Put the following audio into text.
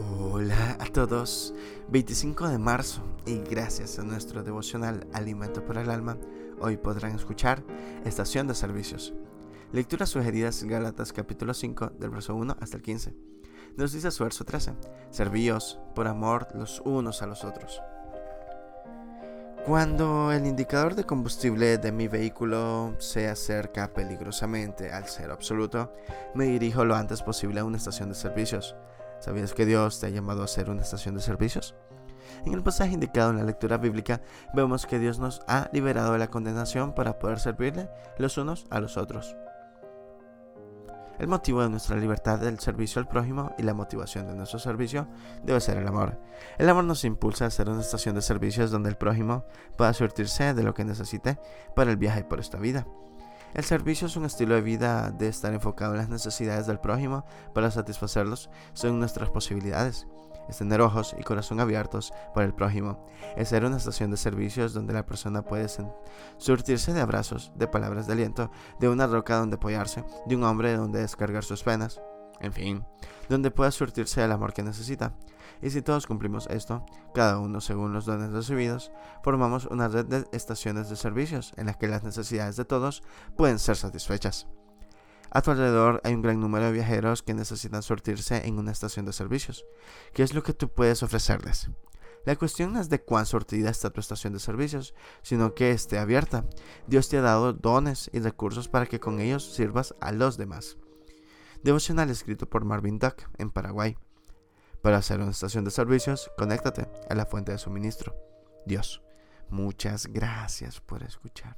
Hola a todos, 25 de marzo y gracias a nuestro devocional Alimento para el Alma, hoy podrán escuchar Estación de Servicios. Lecturas sugeridas en Gálatas capítulo 5 del verso 1 hasta el 15. Nos dice su verso 13, servíos por amor los unos a los otros. Cuando el indicador de combustible de mi vehículo se acerca peligrosamente al cero absoluto, me dirijo lo antes posible a una estación de servicios. ¿Sabías que Dios te ha llamado a ser una estación de servicios? En el pasaje indicado en la lectura bíblica vemos que Dios nos ha liberado de la condenación para poder servirle los unos a los otros. El motivo de nuestra libertad del servicio al prójimo y la motivación de nuestro servicio debe ser el amor. El amor nos impulsa a ser una estación de servicios donde el prójimo pueda surtirse de lo que necesite para el viaje por esta vida. El servicio es un estilo de vida de estar enfocado en las necesidades del prójimo para satisfacerlos según nuestras posibilidades. Es tener ojos y corazón abiertos para el prójimo. Es ser una estación de servicios donde la persona puede surtirse de abrazos, de palabras de aliento, de una roca donde apoyarse, de un hombre donde descargar sus penas. En fin, donde pueda surtirse el amor que necesita. Y si todos cumplimos esto, cada uno según los dones recibidos, formamos una red de estaciones de servicios en las que las necesidades de todos pueden ser satisfechas. A tu alrededor hay un gran número de viajeros que necesitan surtirse en una estación de servicios. ¿Qué es lo que tú puedes ofrecerles? La cuestión no es de cuán surtida está tu estación de servicios, sino que esté abierta. Dios te ha dado dones y recursos para que con ellos sirvas a los demás. Devocional escrito por Marvin Duck en Paraguay. Para hacer una estación de servicios, conéctate a la fuente de suministro. Dios, muchas gracias por escuchar.